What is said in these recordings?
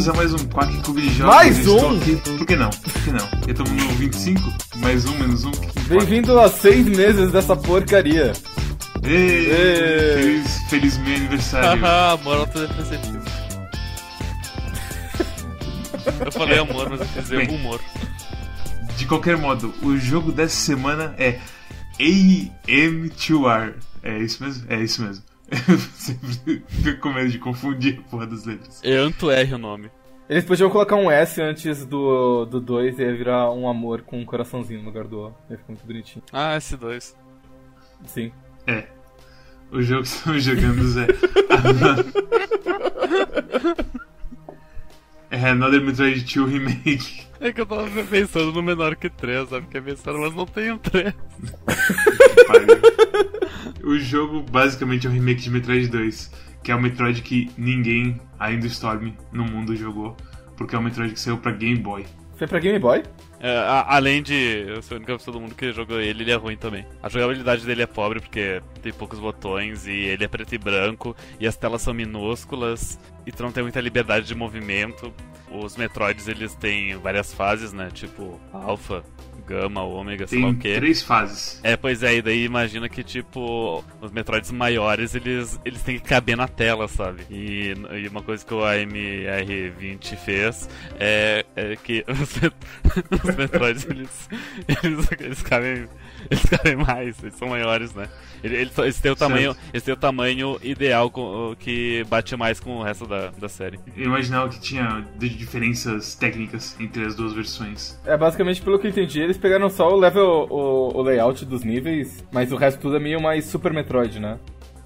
Bem-vindos a mais um Quack Clube de Jogos. Mais Estou um? Aqui... Por que não? Por que não? Eu tô no 25, mais um, menos um. Bem-vindo a seis meses dessa porcaria. Ê, Ê. Feliz, feliz meu aniversário. Haha, amor autodepreciativo. Eu falei amor, mas eu quis dizer Bem. humor. De qualquer modo, o jogo dessa semana é AM2R. É isso mesmo? É isso mesmo. Eu sempre fico com medo de confundir a porra das letras. Anto R o nome. Eles podiam colocar um S antes do 2 do dois e ia virar um amor com um coraçãozinho no lugar do O. Ia ficar muito bonitinho. Ah, S2. Sim. É. O jogo que estamos jogando é. É Another Metroid 2 Remake. É que eu tava pensando no menor que 3, sabe? Que é pensando, mas não tem um 3. O jogo basicamente é um remake de Metroid 2, que é o Metroid que ninguém ainda Storm no mundo jogou, porque é um Metroid que saiu pra Game Boy. Foi pra Game Boy? É, a- além de eu ser a única pessoa do mundo que jogou ele, ele é ruim também. A jogabilidade dele é pobre porque tem poucos botões e ele é preto e branco e as telas são minúsculas e tu não tem muita liberdade de movimento. Os Metroids eles têm várias fases, né? Tipo alfa, gama, ômega, sei lá o quê. três fases. É, pois é, e daí imagina que, tipo, os Metroids maiores, eles, eles têm que caber na tela, sabe? E, e uma coisa que o AMR20 fez é, é que os, os Metroids, eles, eles, eles, cabem, eles cabem mais, eles são maiores, né? Ele- Eles, eles, têm o tamanho, eles têm o tamanho ideal com, que bate mais com o resto da, da série. Eu imaginava que tinha de- diferenças técnicas entre as duas versões. É, basicamente, pelo que eu entendi, eles pegaram só o level, o, o layout dos níveis, mas o resto tudo é meio mais Super Metroid, né?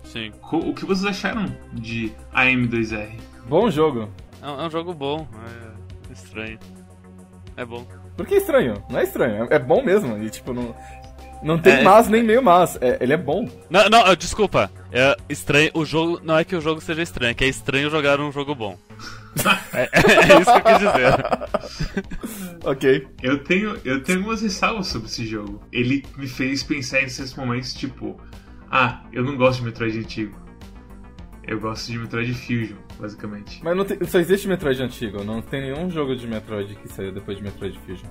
Sim. Co- O que vocês acharam de AM2R? Bom jogo. É um, é um jogo bom, é estranho. É bom. Por que estranho? Não é estranho, é, é bom mesmo. E, tipo, não, não tem É- mas nem meio mas. É, ele é bom. Não, não, desculpa. É estranho. O jogo. Não é que o jogo seja estranho, é que é estranho jogar um jogo bom. é, é isso que eu quis dizer. Ok. Eu tenho, eu tenho algumas ressalvas sobre esse jogo. Ele me fez pensar em certos momentos, tipo, ah, eu não gosto de Metroid antigo. Eu gosto de Metroid Fusion, basicamente. Mas não tem- só existe Metroid antigo, não tem nenhum jogo de Metroid que saiu depois de Metroid Fusion.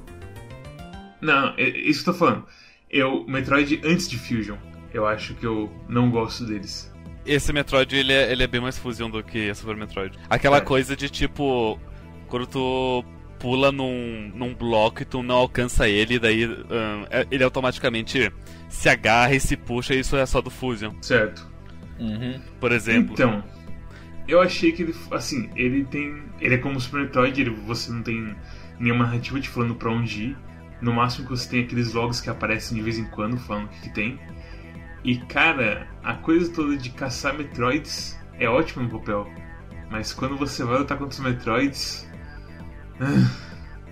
Não, é é isso que eu tô falando. Eu, Metroid antes de Fusion, eu acho que eu não gosto deles. Esse Metroid ele é, ele é bem mais fusion do que Super Metroid. Aquela É. coisa de tipo. Quando tu pula num, num bloco e tu não alcança ele, daí ahn, é- ele automaticamente se agarra e se puxa, e isso é só do Fusion, Certo. Uhum. por exemplo. Então, eu achei que ele, assim, ele tem. Ele é como o Super Metroid, ele, você não tem nenhuma narrativa te falando pra onde ir. No máximo que você tem aqueles logs que aparecem de vez em quando falando o que, que tem. E cara, a coisa toda de caçar Metroids é ótima no papel. Mas quando você vai lutar contra os Metroids,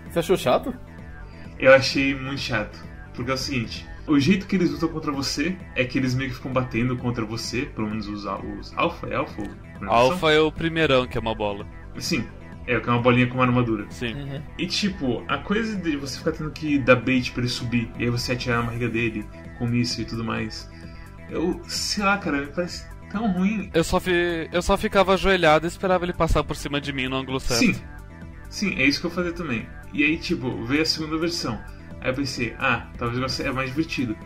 Você achou chato? eu achei muito chato. Porque é o seguinte, o jeito que eles lutam contra você é que eles meio que ficam batendo contra você, pelo menos os, os Alpha, é Alpha? Alpha é o primeirão, que é uma bola. Sim, é que é uma bolinha com uma armadura. Sim. Uhum. E tipo, a coisa de você ficar tendo que dar bait pra ele subir e aí você atirar na barriga dele com míssil e tudo mais. Eu, sei lá, cara, me parece tão ruim. Eu só, fi, eu só ficava ajoelhado e esperava ele passar por cima de mim no ângulo certo. Sim, sim, é isso que eu fazia também. E aí, tipo, veio a segunda versão. Aí eu pensei, ah, talvez agora seja mais divertido.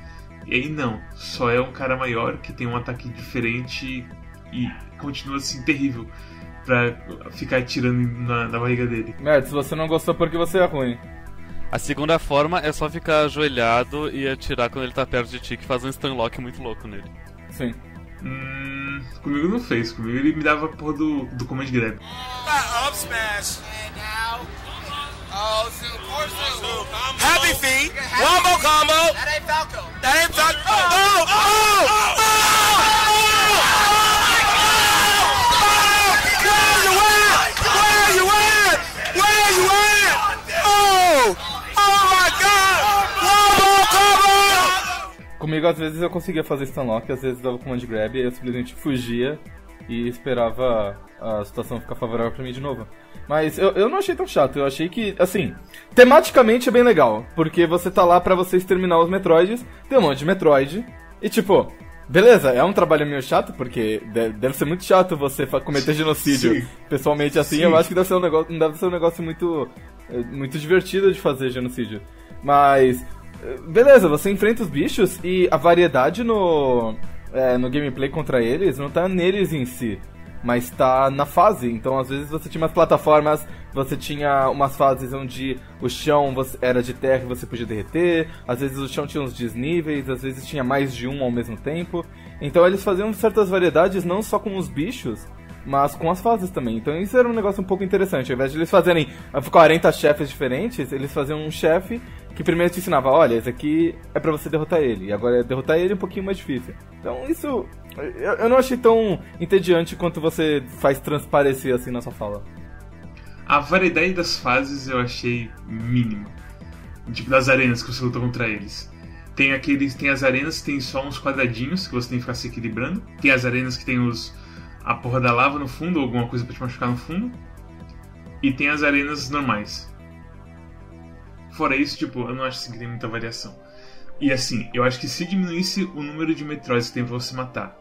E aí não, só é um cara maior que tem um ataque diferente e continua assim terrível pra ficar atirando na, na barriga dele. Merda, se você não gostou porque você é ruim. A segunda forma é só ficar ajoelhado e atirar quando ele tá perto de ti, que faz um stunlock muito louco nele. Sim. Hum, comigo não fez, comigo ele me dava a porra do, do command grab. Not up smash. And now. Oh, Zoom, poor Zoom. Happy feet. More combo. That ain't Falco. That ain't Falco. Oh, oh, oh, Where Comigo, às vezes, eu conseguia fazer stunlock, às vezes dava command grab, e eu simplesmente fugia e esperava a situação ficar favorável pra mim de novo. Mas eu, eu não achei tão chato, eu achei que, assim, tematicamente é bem legal, porque você tá lá pra você exterminar os Metroids, tem um monte de Metroid, e tipo, Beleza, é um trabalho meio chato, porque deve ser muito chato você cometer genocídio Sim. pessoalmente assim. Sim. Eu acho que deve ser um negócio, não deve ser um negócio muito, eh, muito divertido de fazer genocídio. Mas, beleza, você enfrenta os bichos e a variedade no, é, no gameplay contra eles não tá neles em si mas tá na fase. Então, às vezes, você tinha umas plataformas, você tinha umas fases onde o chão era de terra e você podia derreter, às vezes o chão tinha uns desníveis, às vezes tinha mais de um ao mesmo tempo. Então, eles faziam certas variedades não só com os bichos, mas com as fases também. Então isso era um negócio um pouco interessante. Ao invés de eles fazerem 40 chefes diferentes, eles faziam um chefe que primeiro te ensinava, olha, esse aqui é para você derrotar ele, e agora é derrotar ele um pouquinho mais difícil. Então isso eu não achei tão entediante quanto você faz transparecer assim na sua fala. A variedade das fases eu achei mínima. Tipo, das arenas que você luta contra eles. Tem aqueles. Tem as arenas que tem só uns quadradinhos que você tem que ficar se equilibrando. Tem as arenas que tem os. a porra da lava no fundo, ou alguma coisa pra te machucar no fundo. E tem as arenas normais. Fora isso, tipo, eu não acho que tem muita variação. E assim, eu acho que se diminuísse o número de Metroids que tem pra você matar,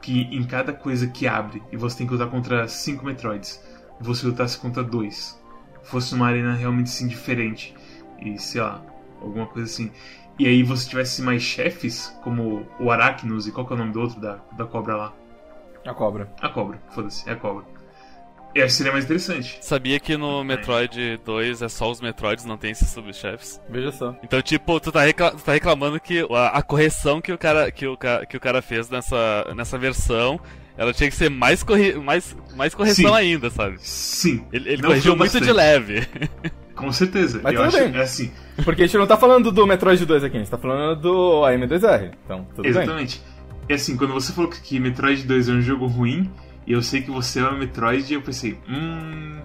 que em cada coisa que abre e você tem que lutar contra 5 Metroids, você lutasse contra 2, fosse uma arena realmente assim diferente, e sei lá, alguma coisa assim. E aí você tivesse mais chefes, como o Arachnus e qual que é o nome do outro da, da cobra lá? A cobra. A cobra, foda-se, é a cobra. Que seria mais interessante. Sabia que no Metroid 2 é só os Metroids, não tem esses subchefes? Veja só. Então, tipo, tu tá, recla tu tá reclamando que a, a, correção que o cara, que o, que o cara fez nessa, nessa versão ela tinha que ser mais, corri mais, mais correção Sim. ainda, sabe? Sim. Ele, ele corrigiu muito de leve. Com certeza. Mas eu tudo acho, bem. É assim. Porque a gente não tá falando do Metroid 2 aqui, a gente tá falando do AM2R. Então, tudo Exatamente. bem. E assim, quando você falou que Metroid 2 é um jogo ruim, e eu sei que você ama Metroid, e eu pensei, hum.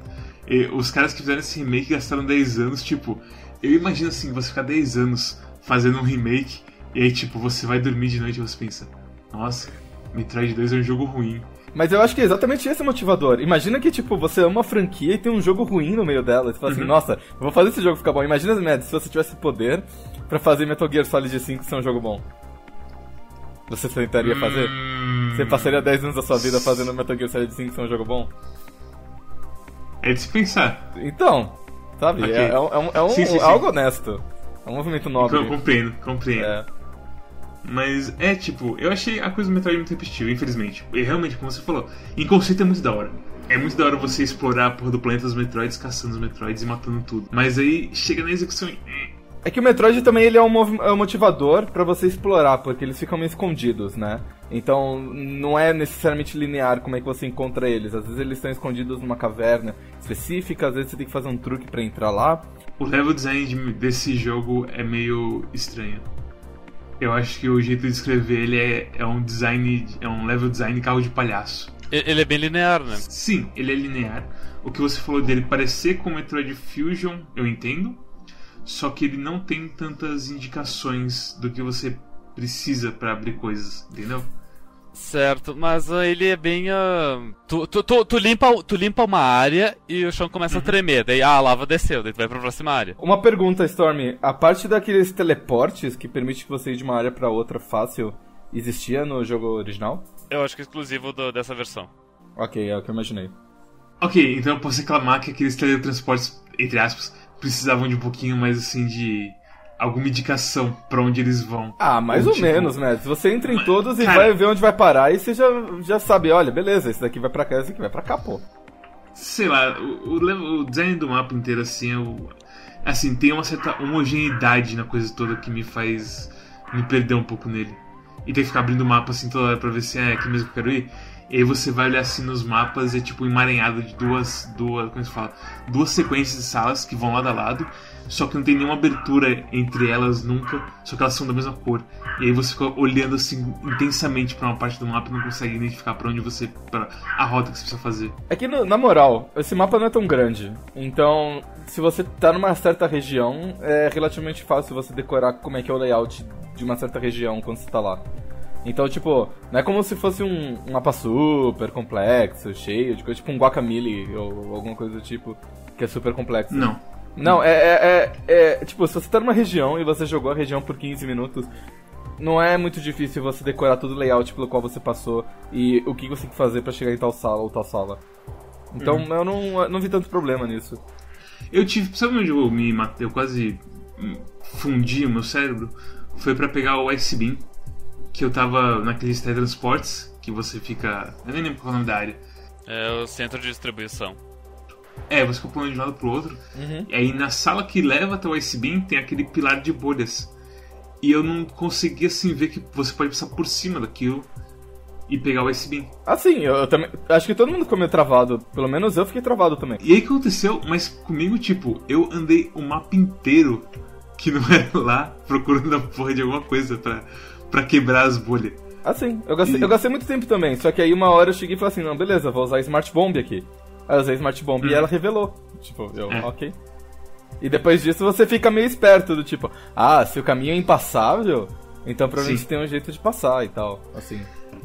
os caras que fizeram esse remake gastaram 10 anos, tipo. Eu imagino assim, você ficar 10 anos fazendo um remake, e aí, tipo, você vai dormir de noite e você pensa, nossa, Metroid 2 é um jogo ruim. Mas eu acho que é exatamente esse o motivador. Imagina que, tipo, você ama uma franquia e tem um jogo ruim no meio dela. Você fala assim, uhum. assim, nossa, vou fazer esse jogo ficar bom. Imagina, Mad, se você tivesse poder para fazer Metal Gear Solid 5 ser um jogo bom. Você tentaria fazer? Você passaria 10 anos da sua vida fazendo Metal Gear Solid 5 ser um jogo bom? É de se pensar. Então, sabe? Okay. É, é, um, é, um, sim, sim, sim. algo honesto. É um movimento nobre. Eu compreendo, compreendo. É. Mas é tipo, eu achei a coisa do Metroid muito repetitiva, infelizmente. E realmente, como você falou, em conceito é muito da hora. É muito da hora você explorar a porra do planeta dos Metroids, caçando os Metroids e matando tudo. Mas aí chega na execução e é que o Metroid também ele é um, é um motivador para você explorar, porque eles ficam meio escondidos, né? Então não é necessariamente linear como é que você encontra eles. Às vezes eles estão escondidos numa caverna específica, às vezes você tem que fazer um truque para entrar lá. O level design desse jogo é meio estranho. Eu acho que o jeito de escrever ele é, é um design. é um level design carro de palhaço. Ele é bem linear, né? Sim, ele é linear. O que você falou dele parecer com o Metroid Fusion, eu entendo só que ele não tem tantas indicações do que você precisa para abrir coisas, entendeu? Certo, mas uh, ele é bem. Uh, tu, tu, tu, tu, limpa, tu limpa uma área e o chão começa uhum. a tremer. Daí ah, a lava desceu, daí tu vai pra próxima área. Uma pergunta, Storm. A parte daqueles teleportes que permite que você ir de uma área para outra fácil existia no jogo original? Eu acho que é exclusivo do, dessa versão. Ok, é o que eu imaginei. Ok, então eu posso reclamar que aqueles teletransportes, entre aspas, precisavam de um pouquinho mais assim de alguma indicação para onde eles vão. Ah, mais ou, ou tipo... menos, né? Se você entra em todos e Cara... vai ver onde vai parar e você já, já sabe, olha, beleza, esse daqui vai para cá, esse daqui vai para cá, pô. Sei lá, o, o, o, design do mapa inteiro assim, eu, assim, tem uma certa homogeneidade na coisa toda que me faz me perder um pouco nele. E ter que ficar abrindo o mapa assim toda hora pra ver se é aqui mesmo que eu quero ir. E aí você vai olhar assim nos mapas e é tipo emaranhado de duas, duas, como se fala, duas sequências de salas que vão lado a lado, só que não tem nenhuma abertura entre elas nunca, só que elas são da mesma cor. E aí você fica olhando assim intensamente para uma parte do mapa e não consegue identificar para onde você para a rota que você precisa fazer. É que na moral, esse mapa não é tão grande. Então, se você tá numa certa região, é relativamente fácil você decorar como é que é o layout de uma certa região quando você tá lá. Então, tipo, não é como se fosse um, um mapa super complexo, cheio de coisa, tipo um Guacamole ou alguma coisa do tipo, que é super complexo. Não. Não, é, é, é, é, Tipo, se você tá numa região e você jogou a região por 15 minutos, não é muito difícil você decorar todo o layout pelo qual você passou e o que você tem que fazer pra chegar em tal sala ou tal sala. Então eu não, não vi tanto problema nisso. Eu tive. Sabe onde eu me matei? Eu quase fundi o meu cérebro? Foi pra pegar o Ice Beam, que eu tava naqueles teletransportes que você fica. Eu nem lembro qual é o nome da área. É o centro de distribuição. É, você fica pulando de um lado pro outro. E aí na sala que leva até o Ice Beam tem aquele pilar de bolhas. E eu não consegui assim ver que você pode passar por cima daquilo e pegar o Ice Beam. Assim, eu, eu também. Acho que todo mundo ficou meio travado. Pelo menos eu fiquei travado também. E aí o que aconteceu? Mas comigo, tipo, eu andei o mapa inteiro que não era lá procurando a porra de alguma coisa pra, pra quebrar as bolhas. Assim, eu gastei, E- eu gastei muito tempo também. Só que aí uma hora eu cheguei e falei assim: não, beleza, vou usar Smart Bomb aqui. Aí eu usei Smart Bomb e Hum. ela revelou. Tipo, eu, É. ok. E depois disso você fica meio esperto, do tipo, ah, se o caminho é impassável, então provavelmente Sim. tem um jeito de passar e tal. Assim.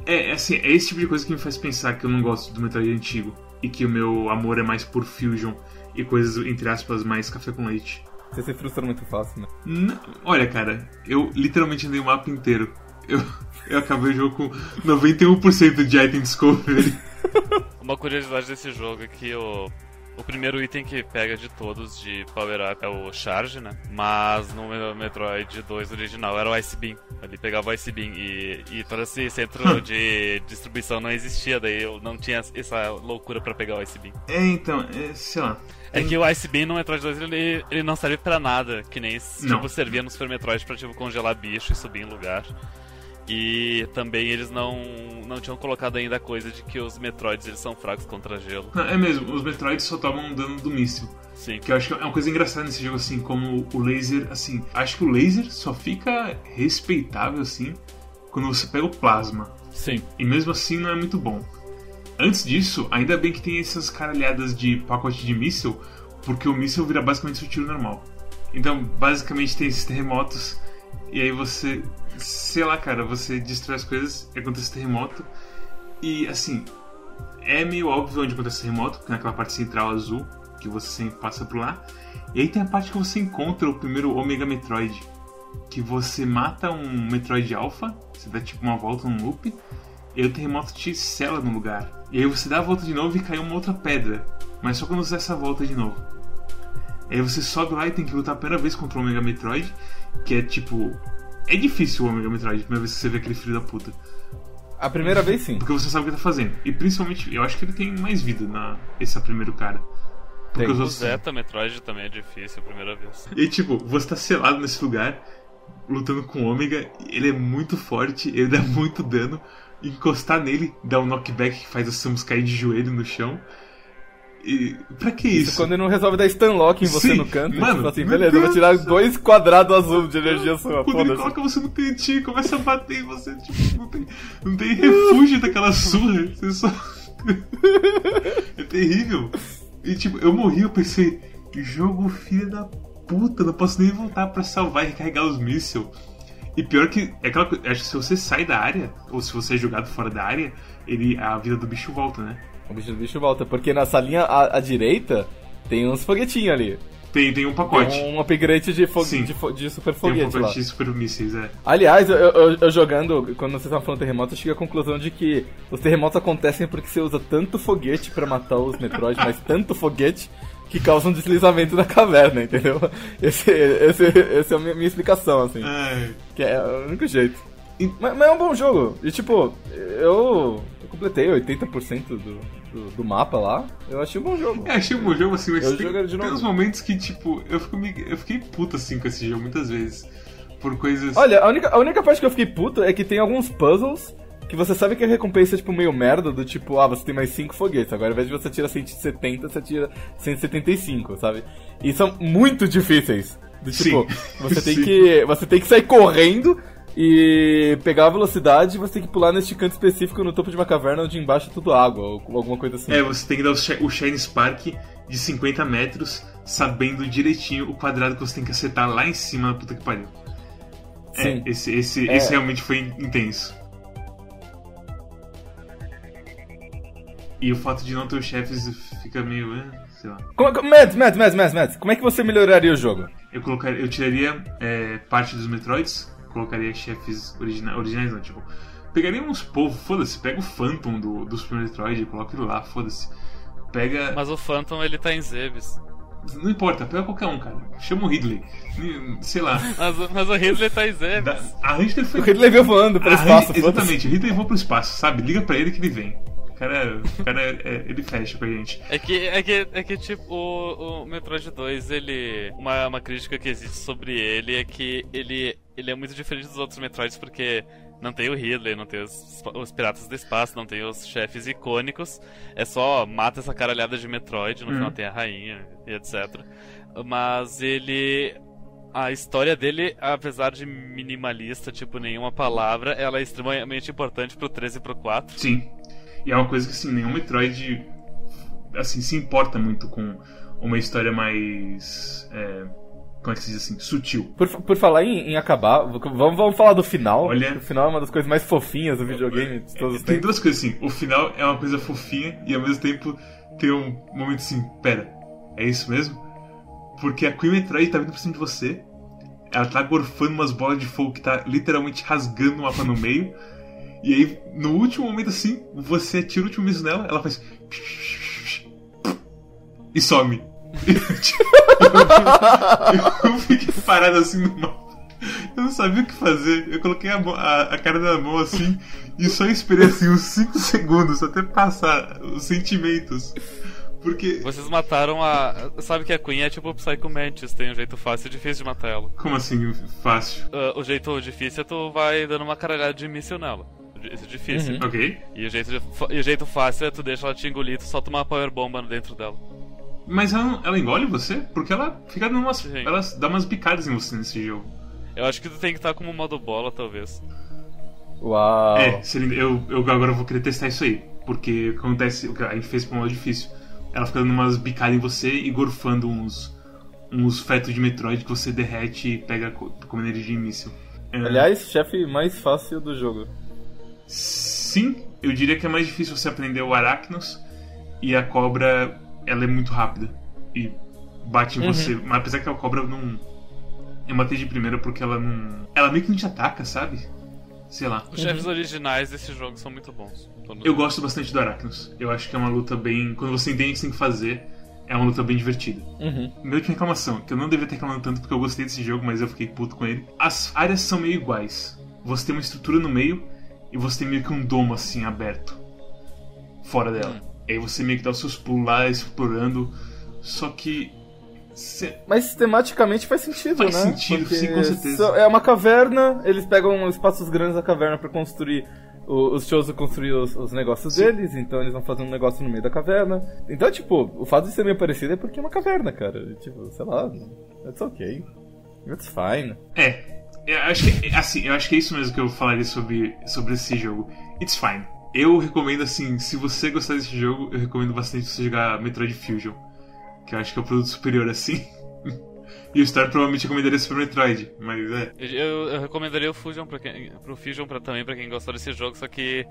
É, é assim, é esse tipo de coisa que me faz pensar que eu não gosto do Metroid antigo. E que o meu amor é mais por Fusion e coisas, entre aspas, mais café com leite. Você se frustra muito fácil, né? N- Olha, cara, eu literalmente andei o mapa inteiro. Eu, eu acabei o jogo com 91% de item discovery. Uma curiosidade desse jogo é que o, o primeiro item que pega de todos de Power Up é o Charge, né? Mas no Me- Metroid 2 original era o Ice Beam. Ele pegava o Ice Beam e, e todo esse centro de distribuição não existia, daí eu não tinha essa loucura pra pegar o Ice Beam. É, então, é, sei lá. É que o Ice Beam no Metroid 2 ele, ele não serve pra nada, que nem tipo, servia no Super Metroid pra tipo, congelar bicho e subir em lugar. E também eles não, não tinham colocado ainda a coisa de que os Metroids eles são fracos contra gelo. Não, é mesmo, os Metroids só tomam dano do míssil. Sim. Que eu acho que é uma coisa engraçada nesse jogo, assim, como o laser, assim. Acho que o laser só fica respeitável, assim, quando você pega o plasma. Sim. E mesmo assim não é muito bom. Antes disso, ainda bem que tem essas caralhadas de pacote de míssil, porque o míssil vira basicamente seu tiro normal. Então, basicamente tem esses terremotos, e aí você. Sei lá, cara, você destrói as coisas acontece terremoto. E assim, é meio óbvio onde acontece terremoto, porque naquela parte central azul, que você sempre passa por lá. E aí tem a parte que você encontra o primeiro Omega Metroid, que você mata um Metroid Alpha, você dá tipo uma volta num loop, e o terremoto te sela no lugar. E aí você dá a volta de novo e cai uma outra pedra, mas só quando você dá essa volta de novo. Aí você sobe lá e tem que lutar a primeira vez contra o Omega Metroid, que é tipo. É difícil o Omega Metroid, a primeira vez que você vê aquele filho da puta. A primeira vez sim. Porque você sabe o que tá fazendo. E principalmente, eu acho que ele tem mais vida na esse primeiro cara. Porque Tem. os outros. Zeta Metroid também é difícil a primeira vez. E tipo, você tá selado nesse lugar, lutando com o Ômega, ele é muito forte, ele dá muito dano. Encostar nele dá um knockback que faz o Samus cair de joelho no chão. E. Pra que isso? Isso quando ele não resolve dar stunlock em você Sim, no canto, mano, tipo assim, beleza, eu vou Deus tirar céu. dois quadrados azul de energia sua, Quando ele coloca você no cantinho e começa a bater em você, tipo, não tem, não tem refúgio daquela surra. Você só. é terrível. E tipo, eu morri, eu pensei, jogo filho da puta, não posso nem voltar pra salvar e recarregar os mísseis. E pior que, é aquela coisa, acho que se você sai da área, ou se você é jogado fora da área, ele, a vida do bicho volta, né? O bicho do bicho volta, porque na salinha à, à direita tem uns foguetinhos ali. Tem, tem um Tem pacote. um upgrade de, fo de, fo- de super Tem um foguete lá. pacote de super mísseis, é. Aliás, eu, eu- eu jogando, quando vocês estavam falando terremoto, eu cheguei à conclusão de que os terremotos acontecem porque você usa tanto foguete pra matar os Metroid, mas tanto foguete que causa um deslizamento na caverna, entendeu? Esse, esse, essa é a minha, minha explicação, assim. Ai. Que é o único jeito. Mas, mas é um bom jogo. E tipo, eu, eu completei 80% do, do, do mapa lá. Eu achei um bom jogo. É, achei um bom jogo assim, mas Eu tem, tem uns momentos que, tipo, eu, fico, me- eu fiquei puto assim com esse jogo muitas vezes. Por coisas. Olha, a única, a única parte que eu fiquei puto é que tem alguns puzzles que você sabe que a recompensa é tipo meio merda, do tipo, ah, você tem mais 5 foguetes. Agora ao invés de você tirar 170, você tira 175, sabe? E são muito difíceis. Do tipo, Sim. você tem Sim. que. Você tem que sair correndo e pegar a velocidade você tem que pular neste canto específico no topo de uma caverna onde embaixo é tudo água, ou alguma coisa assim. É, você tem que dar o, Shi- o Shine Spark de 50 metros, sabendo direitinho o quadrado que você tem que acertar lá em cima na puta que pariu. Sim. É, esse, esse, É. esse realmente foi intenso. E o fato de não ter os chefes fica meio. é, sei lá. Como, Mads, Mads, Mads, Mads, como é que você melhoraria o jogo? Eu, colocaria, eu tiraria é, parte dos Metroids, colocaria chefes origina originais, não, tipo. Pegaria uns povos, foda-se, pega o Phantom do, do Super Metroid e coloca ele lá, foda-se. Pega. Mas o Phantom ele tá em Zebes. Não importa, pega qualquer um, cara. Chama o Ridley. Sei lá. Mas, mas o Ridley tá em Zebes. Da, a Ridley foi. O Ridley veio voando pro a espaço. Ridley- exatamente, o Ridley voa pro espaço, sabe? Liga pra ele que ele vem. O cara, o cara é- ele fecha com a gente. É que, é que, é que tipo, o, o Metroid 2, ele. Uma, uma crítica que existe sobre ele é que ele, ele é muito diferente dos outros Metroids porque não tem o Ridley, não tem os, os piratas do espaço, não tem os chefes icônicos. É só mata essa caralhada de Metroid, no Uhum. final tem a rainha e etc. Mas ele. A história dele, apesar de minimalista, tipo, nenhuma palavra, ela é extremamente importante pro 13 e pro 4. Sim. E é uma coisa que, assim, nenhum Metroid assim, se importa muito com uma história mais. é, como é que se diz assim? Sutil. Por, por falar em, em acabar, vamos, vamos falar do final. Olha- O final é uma das coisas mais fofinhas do videogame de todos os Tem tempos. duas coisas assim. O final é uma coisa fofinha e ao mesmo tempo tem um momento assim: pera, é isso mesmo? Porque a Queen Metroid tá vindo por cima de você. Ela tá gorfando umas bolas de fogo que tá literalmente rasgando o mapa no meio. E aí, no último momento assim, você atira o último míssil nela, ela faz. E some. Eu fiquei parado assim no mapa. Eu não sabia o que fazer. Eu coloquei a, a- a cara na mão assim e só esperei assim uns 5 segundos até passar os sentimentos. Porque. Vocês mataram a. Sabe que a Queen é tipo o Psycho Mantis, tem um jeito fácil e difícil de matar ela. Como assim fácil? Ah, o jeito difícil é tu vai dando uma caralhada de míssil nela. Isso é difícil. Uhum. Ok? E, o jeito de- e o jeito fácil é tu deixa ela te engolir, tu solta uma power bomba dentro dela. Mas ela, não- ela engole você? Porque ela fica dando umas. Sim. Ela dá umas bicadas em você nesse jogo. Eu acho que tu tem que estar como modo bola, talvez. Uau. É, seria- eu, eu agora vou querer testar isso aí. Porque acontece. O que a gente fez pro modo difícil. Ela fica dando umas bicadas em você e gorfando uns. uns fetos de Metroid que você derrete e pega co- como energia de míssil. É, Aliás, chefe mais fácil do jogo. Sim, eu diria que é mais difícil você aprender o Arachnos e a cobra, ela é muito rápida e bate em Uhum. você. Mas apesar que a cobra não. Eu matei de primeira porque ela não. Ela meio que não te ataca, sabe? Sei lá. Os chefes originais desse jogo são muito bons. Eu gosto bastante do Arachnos. Eu acho que é uma luta bem. Quando você entende o que você tem que fazer, é uma luta bem divertida. Uhum. Minha última reclamação, que eu não deveria ter reclamado tanto porque eu gostei desse jogo, mas eu fiquei puto com ele. As áreas são meio iguais. Você tem uma estrutura no meio e você tem meio que um domo assim aberto. Fora dela. E aí você meio que dá os seus pulos lá explorando. Só que. cê- Mas tematicamente faz sentido, Faz né? sentido, Porque sim, com certeza. É uma caverna, eles pegam espaços grandes da caverna pra construir. Os shows construir os, os negócios deles, então eles vão fazer um negócio no meio da caverna. Então, tipo, o fato de ser meio parecido é porque é uma caverna, cara. Tipo, sei lá, that's okay. That's fine. É. Eu acho que, assim, eu acho que é isso mesmo que eu falaria sobre, sobre esse jogo. It's fine. Eu recomendo, assim, se você gostar desse jogo, eu recomendo bastante você jogar Metroid Fusion. Que eu acho que é o produto superior, assim. e o Star provavelmente recomendaria Super Metroid, mas é. Eu, eu recomendaria o Fusion pra quem, pro Fusion pra, também pra quem gostou desse jogo, só que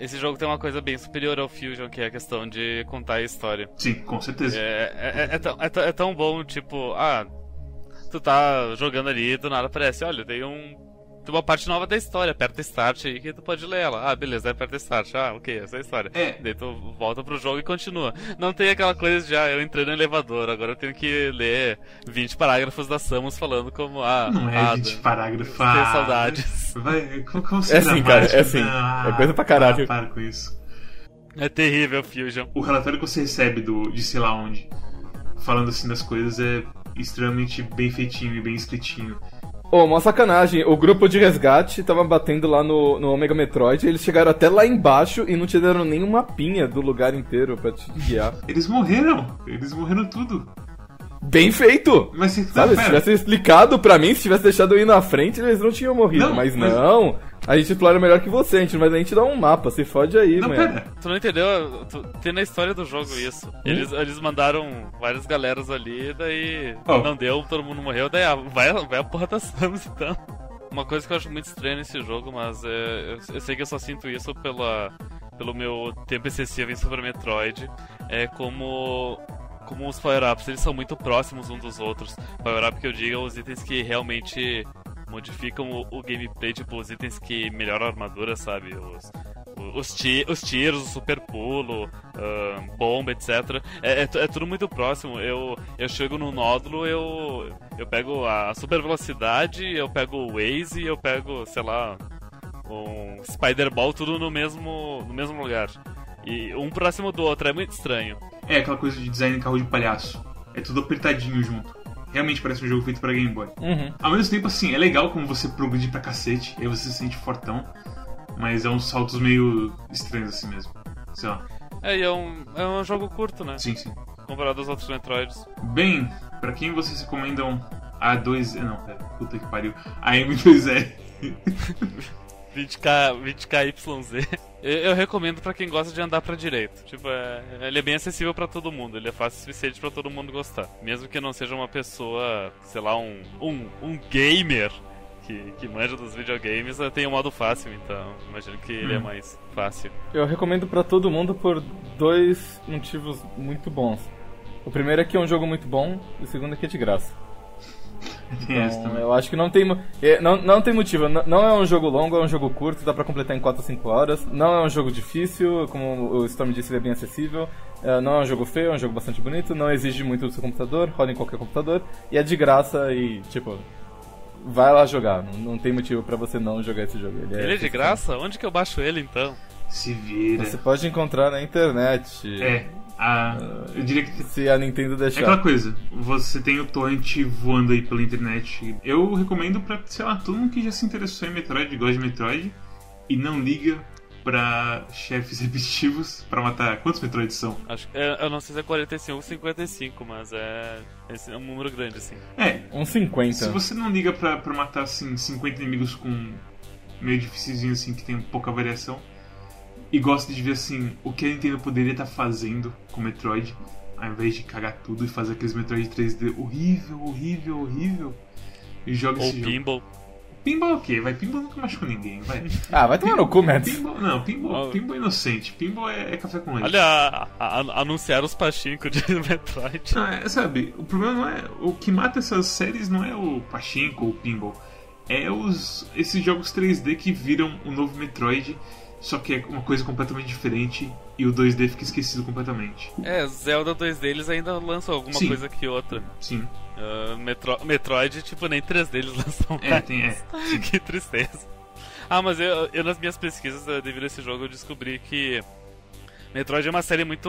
esse jogo tem uma coisa bem superior ao Fusion, que é a questão de contar a história. Sim, com certeza. É, é, é, tão, é, tão, é tão bom, tipo, ah, tu tá jogando ali e do nada aparece, olha, tem um. Tem uma parte nova da história, aperta Start aí que tu pode ler ela. Ah, beleza, aperta Start. Ah, ok, essa é a história. É. Daí tu volta pro jogo e continua. Não tem aquela coisa de, ah, eu entrei no elevador, agora eu tenho que ler 20 parágrafos da Samus falando como, ah, Não é Ada, 20 parágrafos. Tenho ah, saudades. Vai, como, como você É sim, cara, é sim. Ah, É coisa pra caralho. ah, para com isso. É terrível, Fusion. O relatório que você recebe do, de sei lá onde, falando assim das coisas, é extremamente bem feitinho e bem escritinho. Ô, uma sacanagem, o grupo de resgate tava batendo lá no, no Omega Metroid, eles chegaram até lá embaixo e não te deram nem um mapinha do lugar inteiro pra te guiar. Eles morreram! Eles morreram tudo! Bem feito! Mas se Sabe, se pera, tivesse explicado pra mim, se tivesse deixado eu ir na frente, eles não tinham morrido. Não, mas, mas- não, a gente explora melhor que você, a gente não vai nem te dar um mapa, se fode aí, Não, mano. pera. Tu não entendeu? Tu- tem na história do jogo isso. Eles, eles mandaram várias galeras ali, daí Oh. não deu, todo mundo morreu, daí ah, vai, vai a porra da Samus então. Uma coisa que eu acho muito estranha nesse jogo, mas é, eu, eu sei que eu só sinto isso pela, pelo meu tempo excessivo em Super Metroid, é como como os power-ups eles são muito próximos uns dos outros. Power-up que eu digo, os itens que realmente modificam o, o gameplay, tipo, os itens que melhoram a armadura, sabe? Os, os, ti os tiros, o super pulo, uh, bomba, etc. É, é, é, tudo muito próximo. Eu, eu chego no nódulo, eu, eu pego a super velocidade, eu pego o Waze, eu pego, sei lá, um Spider-Ball, tudo no mesmo, no mesmo lugar. E um próximo do outro, é muito estranho. É aquela coisa de design de carro de palhaço. É tudo apertadinho junto. Realmente parece um jogo feito pra Game Boy. Uhum. Ao mesmo tempo, assim, é legal como você progride pra cacete, e aí você se sente fortão. Mas é uns saltos meio estranhos assim mesmo. Sei lá. É, e é um, é um jogo curto, né? Sim, sim. Comparado aos outros Metroids. Bem, pra quem vocês recomendam a 2 Não, pera, puta que pariu. A M2R. 20k, 20kYZ. Eu, eu recomendo para quem gosta de andar para direita. Tipo, é, ele é bem acessível para todo mundo. Ele é fácil o suficiente para todo mundo gostar. Mesmo que não seja uma pessoa, sei lá, um, um, um gamer que, que manja dos videogames, tem o um modo fácil, então imagino que ele é hum. mais fácil. Eu recomendo para todo mundo por dois motivos muito bons. O primeiro é que é um jogo muito bom, e o segundo é que é de graça. Então, eu acho que não tem, é, não, não tem motivo. Não é um jogo longo, é um jogo curto, dá pra completar em 4 ou 5 horas. Não é um jogo difícil, como o Storm disse, ele é bem acessível. É, não é um jogo feio, é um jogo bastante bonito. Não exige muito do seu computador, roda em qualquer computador. E é de graça e, tipo, vai lá jogar. Não, não tem motivo para você não jogar esse jogo. Ele é, ele é de graça? Onde que eu baixo ele então? Se vira. Você pode encontrar na internet. É. A, eu diria que. Se a Nintendo deixar. É aquela coisa, você tem o torrent voando aí pela internet. Eu recomendo pra, sei lá, todo mundo que já se interessou em Metroid, gosta de Metroid, e não liga pra chefes repetitivos pra matar. Quantos Metroids são? Acho, é, eu não sei se é 45 ou 55, mas é, é um número grande, assim. É. Uns 50. Se você não liga pra, pra matar, assim, 50 inimigos com meio difícil, assim, que tem pouca variação e gosta de ver assim o que a Nintendo poderia estar tá fazendo com Metroid, ao invés de cagar tudo e fazer aqueles Metroid 3D horrível, horrível, horrível. E joga Ou esse pinball. jogo. Pinball é o quê? Vai, pinball nunca machucou ninguém, vai. Ah, vai tomar no cu, Mads. Pinball, não, pinball, oh. pinball é inocente. Pinball é, é café com leite. Olha, a, a, anunciaram os pachinko de Metroid. Não, é, sabe, o problema não é... O que mata essas séries não é o pachinko ou o pinball. É os, esses jogos 3D que viram o novo Metroid só que é uma coisa completamente diferente e o 2D fica esquecido completamente. É, Zelda 2D eles ainda lançam alguma Sim. coisa que outra. Sim. Uh, Metro Metroid, tipo, nem 3D eles lançam é, mais. Tem, é, que tristeza. Ah, mas eu, eu, nas minhas pesquisas devido a esse jogo eu descobri que Metroid é uma série muito.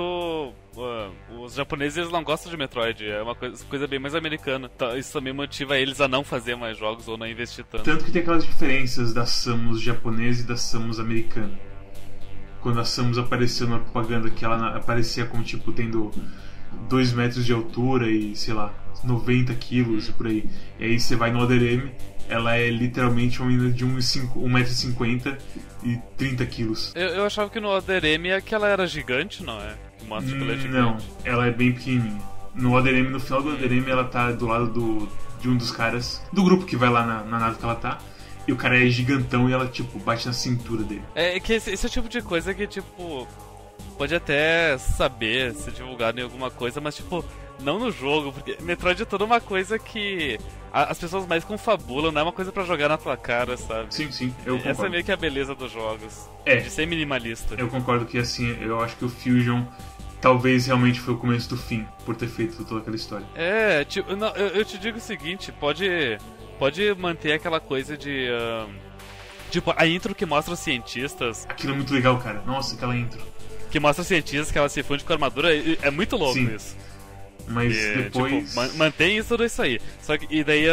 Uh, os japoneses eles não gostam de Metroid, é uma coisa, coisa bem mais americana. Então, isso também motiva eles a não fazer mais jogos ou não investir tanto. Tanto que tem aquelas diferenças da Samus japonesa e da Samus americana. Quando a Samus apareceu na propaganda, que ela aparecia como tipo tendo 2 metros de altura e sei lá, 90 quilos por aí. E aí você vai no ODRM ela é literalmente uma menina de 1,50m e 30 quilos. Eu, eu achava que no Odereme é que ela era gigante, não é? Gigante. Não, ela é bem pequenininha. No Odereme, no final do Odereme, ela tá do lado do, de um dos caras do grupo que vai lá na, na nave que ela tá. E o cara é gigantão e ela, tipo, bate na cintura dele. É que esse, esse é o tipo de coisa que, tipo, pode até saber ser divulgado em alguma coisa, mas, tipo, não no jogo, porque Metroid é toda uma coisa que as pessoas mais confabulam, não é uma coisa para jogar na tua cara, sabe? Sim, sim, eu concordo. Essa é meio que a beleza dos jogos. É. De ser minimalista. Eu concordo que, assim, eu acho que o Fusion talvez realmente foi o começo do fim, por ter feito toda aquela história. É, tipo, não, eu, eu, te digo o seguinte, pode, pode manter aquela coisa de... tipo, a intro que mostra os cientistas... Aquilo é muito legal, cara. Nossa, aquela intro. Que mostra os cientistas que ela se funde com a armadura, é, é muito louco Sim. isso. Mas e, depois. Tipo, mantém isso tudo isso aí. Só que, e daí,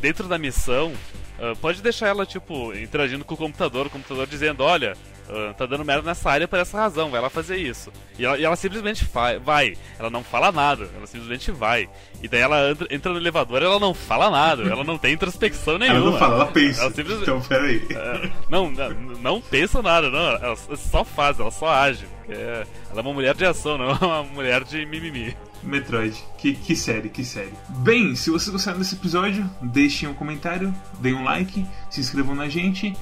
dentro da missão, uh, pode deixar ela, tipo, interagindo com o computador, o computador dizendo: olha, uh, tá dando merda nessa área por essa razão, vai lá fazer isso. E ela, e ela simplesmente vai. Ela não fala nada, ela simplesmente vai. E daí ela entra, entra no elevador ela não fala nada, ela não tem introspecção nenhuma. Ela não fala, ela pensa. Ela simplesmente, então, peraí. Uh, não, não, pensa nada, não. Ela só faz, ela só age. É, ela é uma mulher de ação, não é uma mulher de mimimi. Metroid. Que, que série, que série. Bem, se vocês gostaram desse episódio, deixem um comentário, deem um like, se inscrevam na gente.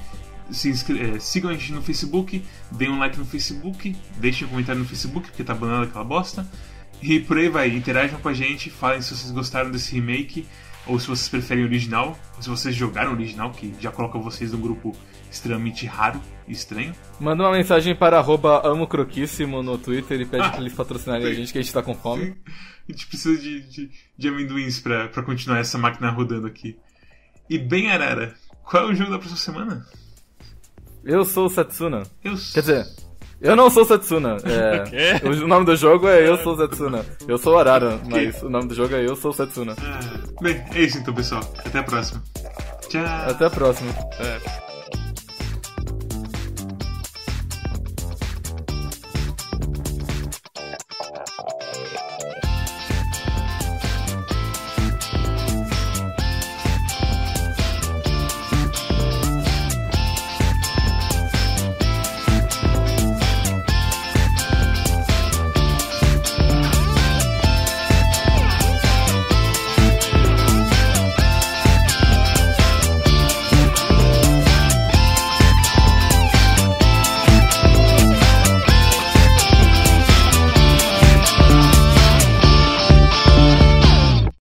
Se inscre... é, sigam a gente no Facebook, deem um like no Facebook, deixem um comentário no Facebook, porque tá banando aquela bosta. E por aí vai, interajam com a gente, falem se vocês gostaram desse remake, ou se vocês preferem original, ou se vocês jogaram original, que já coloca vocês num grupo extremamente raro e estranho. Manda uma mensagem para arroba amocroquíssimo no Twitter e pede pra eles patrocinarem a gente que a gente tá com fome. A gente precisa de, de, de amendoins pra continuar essa máquina rodando aqui. E bem, Arara, qual é o jogo da próxima semana? Eu sou o Setsuna. Eu Quer dizer, eu não sou o Setsuna. É, quê? o nome do jogo é Eu Sou o Setsuna. Eu sou o Arara, mas o nome do jogo é Eu Sou o Setsuna. Ah, bem, é isso então, pessoal. Até a próxima. Tchau. Até a próxima. É.